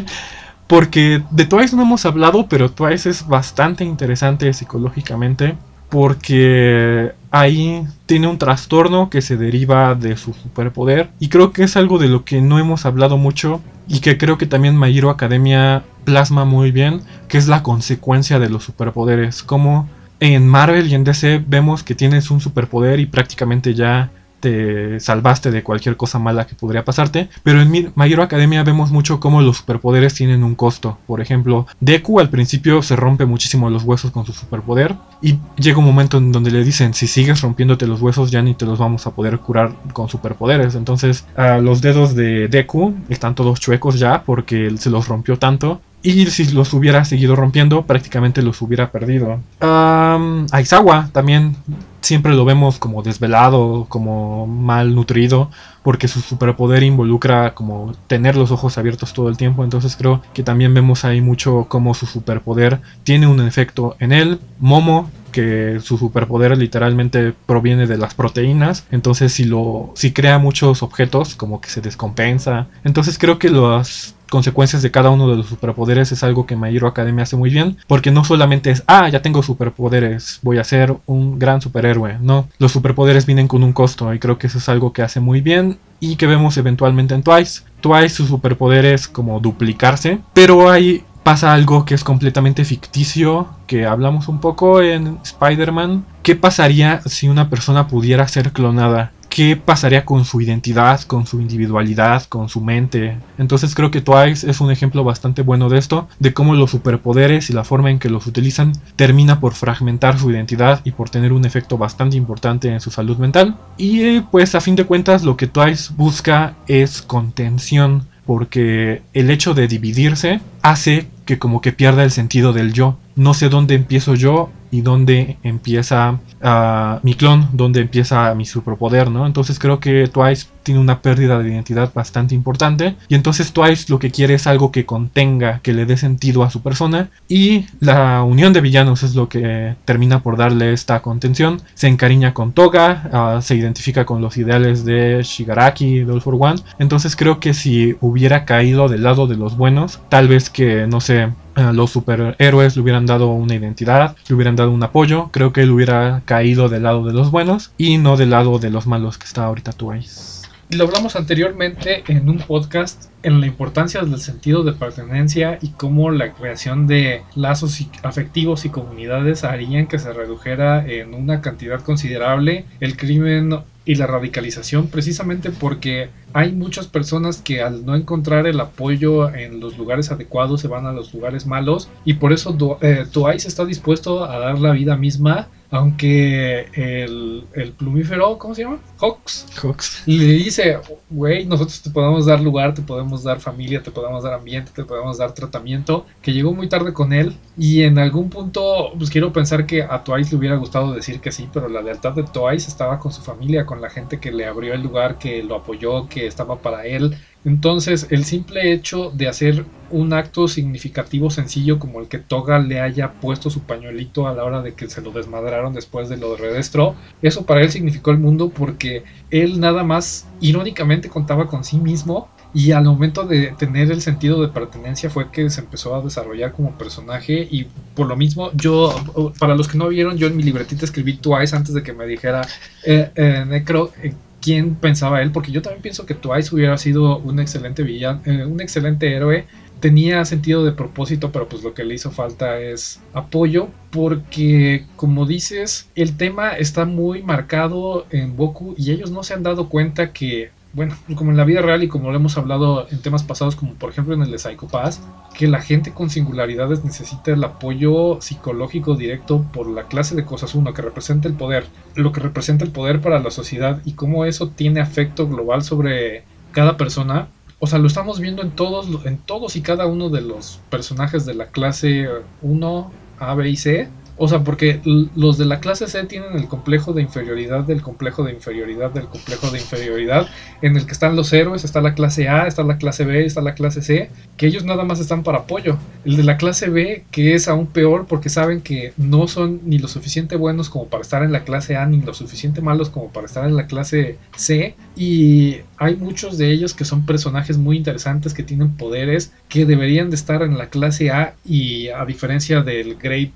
Porque de Twice no hemos hablado, pero Twice es bastante interesante psicológicamente porque ahí tiene un trastorno que se deriva de su superpoder. Y creo que es algo de lo que no hemos hablado mucho y que creo que también My Hero Academia plasma muy bien, que es la consecuencia de los superpoderes, como en Marvel y en DC vemos que tienes un superpoder y prácticamente ya te salvaste de cualquier cosa mala que podría pasarte. Pero en Hero Academia vemos mucho cómo los superpoderes tienen un costo. Por ejemplo, Deku al principio se rompe muchísimo los huesos con su superpoder. Y llega un momento en donde le dicen, si sigues rompiéndote los huesos ya ni te los vamos a poder curar con superpoderes. Entonces los dedos de Deku están todos chuecos ya porque se los rompió tanto. Y si los hubiera seguido rompiendo, prácticamente los hubiera perdido. Um, Aizawa también siempre lo vemos como desvelado, como mal nutrido, porque su superpoder involucra como tener los ojos abiertos todo el tiempo. Entonces creo que también vemos ahí mucho como su superpoder tiene un efecto en él. Momo que su superpoder literalmente proviene de las proteínas. Entonces si lo si crea muchos objetos como que se descompensa. Entonces creo que las consecuencias de cada uno de los superpoderes es algo que My Hero Academia hace muy bien, porque no solamente es, ah, ya tengo superpoderes, voy a ser un gran superhéroe, no, los superpoderes vienen con un costo y creo que eso es algo que hace muy bien y que vemos eventualmente en Twice. Twice su superpoder es como duplicarse, pero hay pasa algo que es completamente ficticio, que hablamos un poco en Spider-Man. ¿Qué pasaría si una persona pudiera ser clonada? qué pasaría con su identidad, con su individualidad, con su mente. Entonces creo que Twice es un ejemplo bastante bueno de esto, de cómo los superpoderes y la forma en que los utilizan termina por fragmentar su identidad y por tener un efecto bastante importante en su salud mental. Y pues a fin de cuentas lo que Twice busca es contención porque el hecho de dividirse hace que como que pierda el sentido del yo. No sé dónde empiezo yo y dónde empieza uh, mi clon, dónde empieza mi superpoder, ¿no? Entonces creo que Twice tiene una pérdida de identidad bastante importante y entonces Twice lo que quiere es algo que contenga, que le dé sentido a su persona y la unión de villanos es lo que termina por darle esta contención. Se encariña con Toga, uh, se identifica con los ideales de Shigaraki, de All for One. Entonces creo que si hubiera caído del lado de los buenos, tal vez que, no sé, los superhéroes le hubieran dado una identidad, le hubieran dado un apoyo, creo que él hubiera caído del lado de los buenos y no del lado de los malos que está ahorita Twice. Lo hablamos anteriormente en un podcast en la importancia del sentido de pertenencia y cómo la creación de lazos afectivos y comunidades harían que se redujera en una cantidad considerable el crimen y la radicalización precisamente porque hay muchas personas que al no encontrar el apoyo en los lugares adecuados se van a los lugares malos y por eso eh, Twice está dispuesto a dar la vida misma aunque el, el, plumífero, ¿cómo se llama? Hawks. Hawks. Le dice, güey, nosotros te podemos dar lugar, te podemos dar familia, te podemos dar ambiente, te podemos dar tratamiento, que llegó muy tarde con él y en algún punto, pues quiero pensar que a Twice le hubiera gustado decir que sí, pero la lealtad de Twice estaba con su familia, con la gente que le abrió el lugar, que lo apoyó, que estaba para él, entonces, el simple hecho de hacer un acto significativo sencillo como el que Toga le haya puesto su pañuelito a la hora de que se lo desmadraron después de lo de Redestro, eso para él significó el mundo porque él nada más irónicamente contaba con sí mismo y al momento de tener el sentido de pertenencia fue que se empezó a desarrollar como personaje y por lo mismo yo, para los que no vieron, yo en mi libretita escribí Twice antes de que me dijera eh, eh, Necro, eh, quién pensaba él, porque yo también pienso que Twice hubiera sido un excelente villano, eh, un excelente héroe. Tenía sentido de propósito, pero pues lo que le hizo falta es apoyo, porque como dices, el tema está muy marcado en Boku y ellos no se han dado cuenta que bueno, como en la vida real y como lo hemos hablado en temas pasados, como por ejemplo en el de Psycho Pass, que la gente con singularidades necesita el apoyo psicológico directo por la clase de cosas, uno, que representa el poder, lo que representa el poder para la sociedad y cómo eso tiene afecto global sobre cada persona. O sea, lo estamos viendo en todos, en todos y cada uno de los personajes de la clase 1, A, B y C o sea, porque los de la clase C tienen el complejo de inferioridad del complejo de inferioridad del complejo de inferioridad, en el que están los héroes, está la clase A, está la clase B, está la clase C, que ellos nada más están para apoyo. El de la clase B, que es aún peor porque saben que no son ni lo suficiente buenos como para estar en la clase A, ni lo suficiente malos como para estar en la clase C, y hay muchos de ellos que son personajes muy interesantes que tienen poderes que deberían de estar en la clase A y a diferencia del Great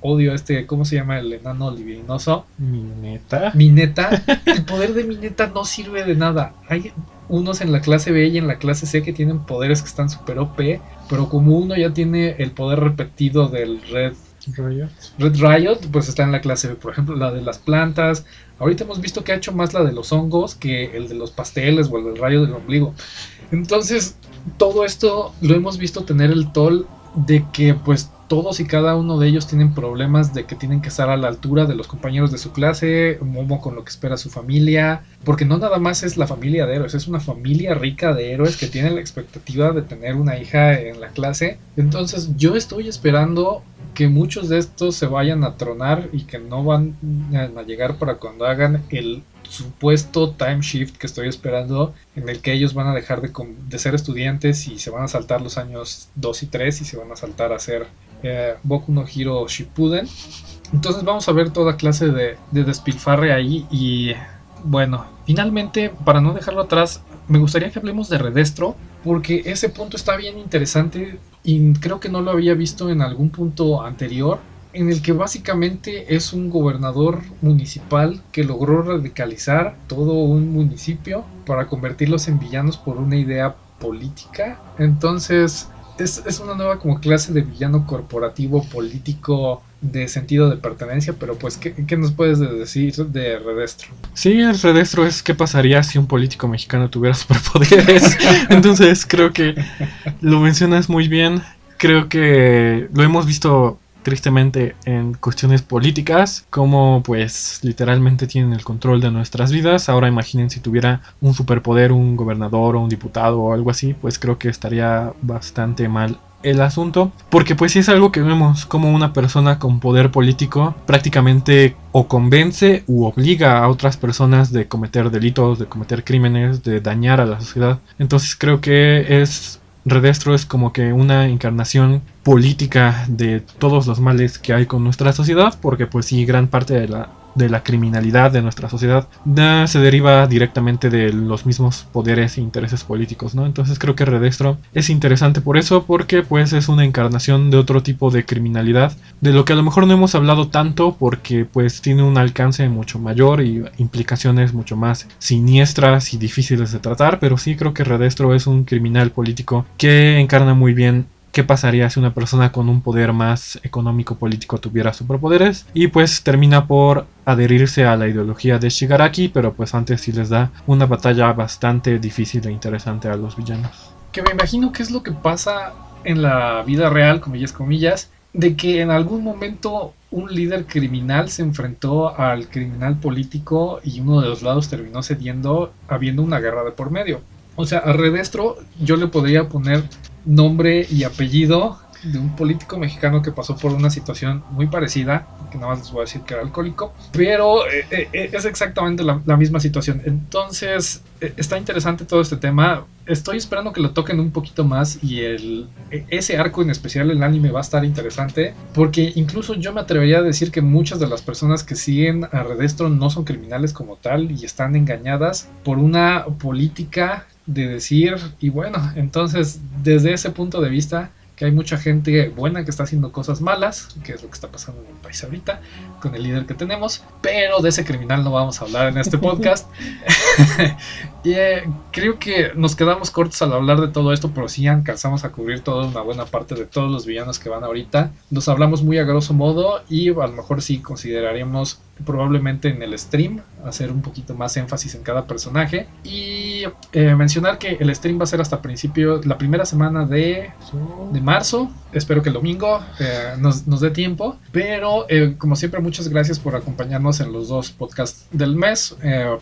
odio este, ¿cómo se llama el enano libidinoso? Mineta. Mineta. El poder de Mineta no sirve de nada. Hay unos en la clase B y en la clase C que tienen poderes que están super OP, pero como uno ya tiene el poder repetido del Red Riot. Red Riot, pues está en la clase B. Por ejemplo, la de las plantas. Ahorita hemos visto que ha hecho más la de los hongos que el de los pasteles o el del rayo del ombligo. Entonces, todo esto lo hemos visto tener el toll de que pues todos y cada uno de ellos tienen problemas de que tienen que estar a la altura de los compañeros de su clase, Momo con lo que espera su familia, porque no nada más es la familia de héroes, es una familia rica de héroes que tiene la expectativa de tener una hija en la clase. Entonces yo estoy esperando que muchos de estos se vayan a tronar y que no van a llegar para cuando hagan el supuesto time shift que estoy esperando en el que ellos van a dejar de, de, ser estudiantes y se van a saltar los años 2 y 3 y se van a saltar a ser eh, Boku no Hiro Shippuden. Entonces vamos a ver toda clase de, de despilfarre ahí y bueno, finalmente para no dejarlo atrás me gustaría que hablemos de Redestro porque ese punto está bien interesante y creo que no lo había visto en algún punto anterior en el que básicamente es un gobernador municipal que logró radicalizar todo un municipio para convertirlos en villanos por una idea política. Entonces, es, es, una nueva como clase de villano corporativo político de sentido de pertenencia, pero pues, ¿qué, qué nos puedes decir de Redestro? Sí, el Redestro es qué pasaría si un político mexicano tuviera superpoderes. Entonces creo que lo mencionas muy bien. Creo que lo hemos visto tristemente en cuestiones políticas, como pues literalmente tienen el control de nuestras vidas. Ahora imaginen si tuviera un superpoder, un gobernador o un diputado o algo así, pues creo que estaría bastante mal el asunto, porque pues sí es algo que vemos como una persona con poder político prácticamente o convence u obliga a otras personas de cometer delitos, de cometer crímenes, de dañar a la sociedad. Entonces creo que es Redestro es como que una encarnación política de todos los males que hay con nuestra sociedad, porque pues sí, gran parte de la de la criminalidad de nuestra sociedad se deriva directamente de los mismos poderes e intereses políticos, ¿no? Entonces creo que Redestro es interesante por eso, porque pues es una encarnación de otro tipo de criminalidad, de lo que a lo mejor no hemos hablado tanto porque pues tiene un alcance mucho mayor y implicaciones mucho más siniestras y difíciles de tratar, pero sí creo que Redestro es un criminal político que encarna muy bien qué pasaría si una persona con un poder más económico político tuviera superpoderes y pues termina por adherirse a la ideología de Shigaraki pero pues antes sí les da una batalla bastante difícil e interesante a los villanos. Que me imagino que es lo que pasa en la vida real, comillas, comillas, de que en algún momento un líder criminal se enfrentó al criminal político y uno de los lados terminó cediendo habiendo una guerra de por medio. O sea, a Redestro yo le podría poner nombre y apellido de un político mexicano que pasó por una situación muy parecida, que nada más les voy a decir que era alcohólico, pero eh, eh, eh, es exactamente la, misma situación. Entonces, está interesante todo este tema. Estoy esperando que lo toquen un poquito más y el, ese arco en especial, el anime, va a estar interesante, porque incluso yo me atrevería a decir que muchas de las personas que siguen a Redestro no son criminales como tal y están engañadas por una política de decir, y bueno, entonces desde ese punto de vista, que hay mucha gente buena que está haciendo cosas malas, que es lo que está pasando en el país ahorita, con el líder que tenemos, pero de ese criminal no vamos a hablar en este podcast. y eh, creo que nos quedamos cortos al hablar de todo esto, pero sí alcanzamos a cubrir toda una buena parte de todos los villanos que van ahorita. Nos hablamos muy a grosso modo y a lo mejor sí consideraríamos probablemente en el stream hacer un poquito más énfasis en cada personaje. Y eh, mencionar que el stream va a ser hasta principio, la primera semana de, de marzo, espero que el domingo eh, nos, nos, dé tiempo, pero eh, como siempre muchas gracias por acompañarnos en los dos podcasts del mes,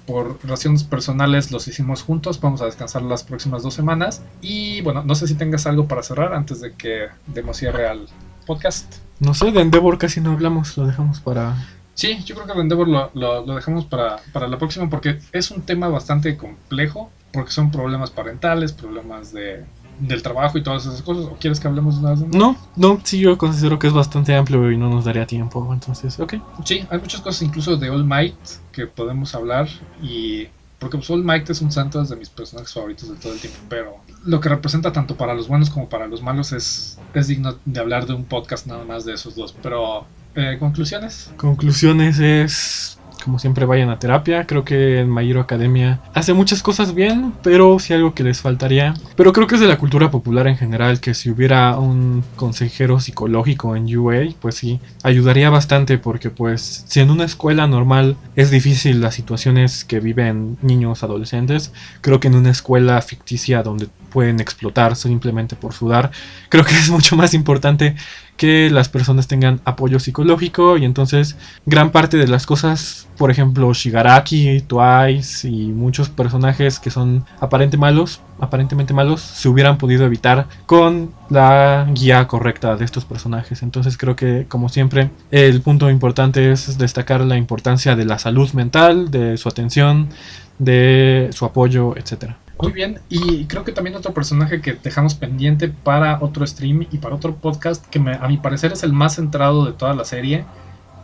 por razones personales los hicimos juntos, vamos a descansar las próximas dos semanas. Y bueno, no sé si tengas algo para cerrar antes de que demos cierre al podcast. No sé, de Endeavor casi no hablamos, lo dejamos para Sí, yo creo que el Endeavor lo, lo, dejamos para, para, la próxima porque es un tema bastante complejo, porque son problemas parentales, problemas de, del trabajo y todas esas cosas. ¿O quieres que hablemos de nada? No, no, sí, yo considero que es bastante amplio y no nos daría tiempo, entonces, ok. Sí, hay muchas cosas incluso de All Might que podemos hablar y... Porque pues, All Might es un santo de mis personajes favoritos de todo el tiempo, pero lo que representa tanto para los buenos como para los malos es, es digno de hablar de un podcast nada más de esos dos. Pero eh, ¿Conclusiones? Conclusiones es como siempre vayan a terapia. Creo que en My Academia hace muchas cosas bien, pero sí algo que les faltaría. Pero creo que es de la cultura popular en general que si hubiera un consejero psicológico en UA, pues sí, ayudaría bastante porque pues si en una escuela normal es difícil las situaciones que viven niños, adolescentes, creo que en una escuela ficticia donde pueden explotar simplemente por sudar, creo que es mucho más importante que las personas tengan apoyo psicológico y entonces gran parte de las cosas, por ejemplo Shigaraki, Twice y muchos personajes que son aparentemente malos, aparentemente malos, se hubieran podido evitar con la guía correcta de estos personajes. Entonces creo que como siempre el punto importante es destacar la importancia de la salud mental, de su atención, de su apoyo, etcétera. Muy bien, y creo que también otro personaje que dejamos pendiente para otro stream y para otro podcast, que a mi parecer es el más centrado de toda la serie,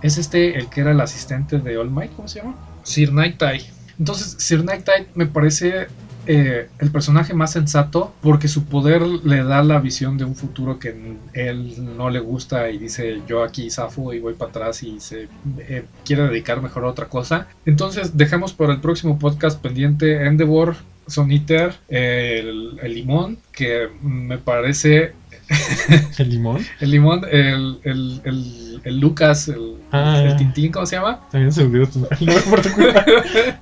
es este, el que era el asistente de All Might, ¿cómo se llama? Sir Nighttide. Entonces, Sir Nighttide me parece eh, el personaje más sensato porque su poder le da la visión de un futuro que él no le gusta y dice yo aquí zafo y voy para atrás y se eh, quiere dedicar mejor a otra cosa. Entonces dejamos para el próximo podcast pendiente Endeavor, Soniter, el, el limón, que me parece ¿El limón? El limón, el, el, el, el Lucas, el, Ah. Tintín, ¿cómo se llama? También se olvidó tu nombre particular.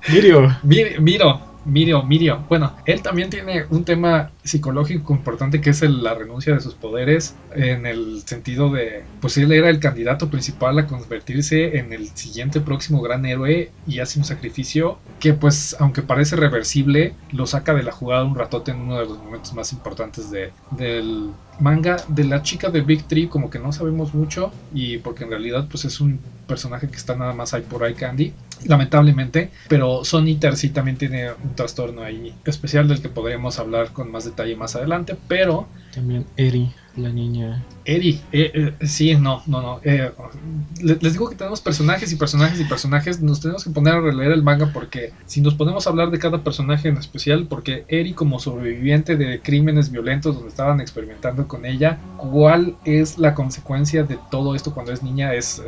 Mirio. Mir- Miro, Mirio, Mirio. Bueno, él también tiene un tema psicológico importante que es el- la renuncia de sus poderes en el sentido de, pues él era el candidato principal a convertirse en el siguiente próximo gran héroe y hace un sacrificio que pues aunque parece reversible, lo saca de la jugada un ratote en uno de los momentos más importantes de, del manga. De la chica de Big Tree como que no sabemos mucho y porque en realidad pues es un personaje que está nada más ahí por ahí candy lamentablemente, pero Son sí también tiene un trastorno ahí especial del que podríamos hablar con más detalle más adelante, pero También Eri, la niña. Eri, eh, eh, sí, no, no, no. eh, le- les digo que tenemos personajes y personajes y personajes. Nos tenemos que poner a releer el manga porque si nos podemos hablar de cada personaje en especial, porque Eri como sobreviviente de crímenes violentos donde estaban experimentando con ella, cuál es la consecuencia de todo esto cuando es niña es,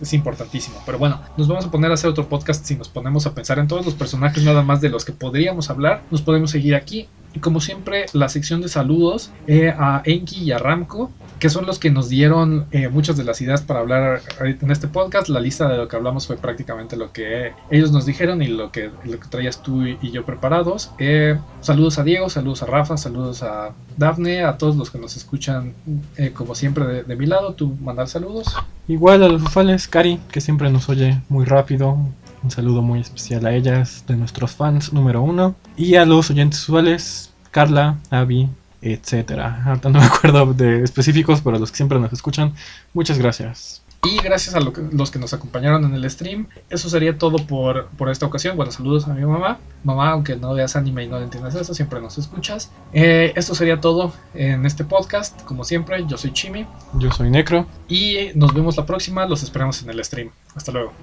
es importantísimo. Pero bueno, nos vamos a poner a hacer otro podcast si nos ponemos a pensar en todos los personajes nada más de los que podríamos hablar. Nos podemos seguir aquí. Y como siempre, la sección de saludos eh, a Enki y a Ramco, que son los que nos dieron eh, muchas de las ideas para hablar en este podcast. La lista de lo que hablamos fue prácticamente lo que ellos nos dijeron y lo que, lo que traías tú y, yo preparados. Eh, saludos a Diego, saludos a Rafa, saludos a Dafne, a todos los que nos escuchan, eh, como siempre, de, mi lado. Tú mandar saludos. Igual a los fufales, Cari, que siempre nos oye muy rápido. Un saludo muy especial a ellas, de nuestros fans número uno. Y a los oyentes usuales, Carla, Abby, etcétera. Ahorita no me acuerdo de específicos, pero los que siempre nos escuchan, muchas gracias. Y gracias a lo que- los que nos acompañaron en el stream. Eso sería todo por, por esta ocasión. Bueno, saludos a mi mamá. Mamá, aunque no veas anime y no entiendas eso, siempre nos escuchas. Eh, esto sería todo en este podcast. Como siempre, yo soy Chimi. Yo soy Necro. Y nos vemos la próxima. Los esperamos en el stream. Hasta luego.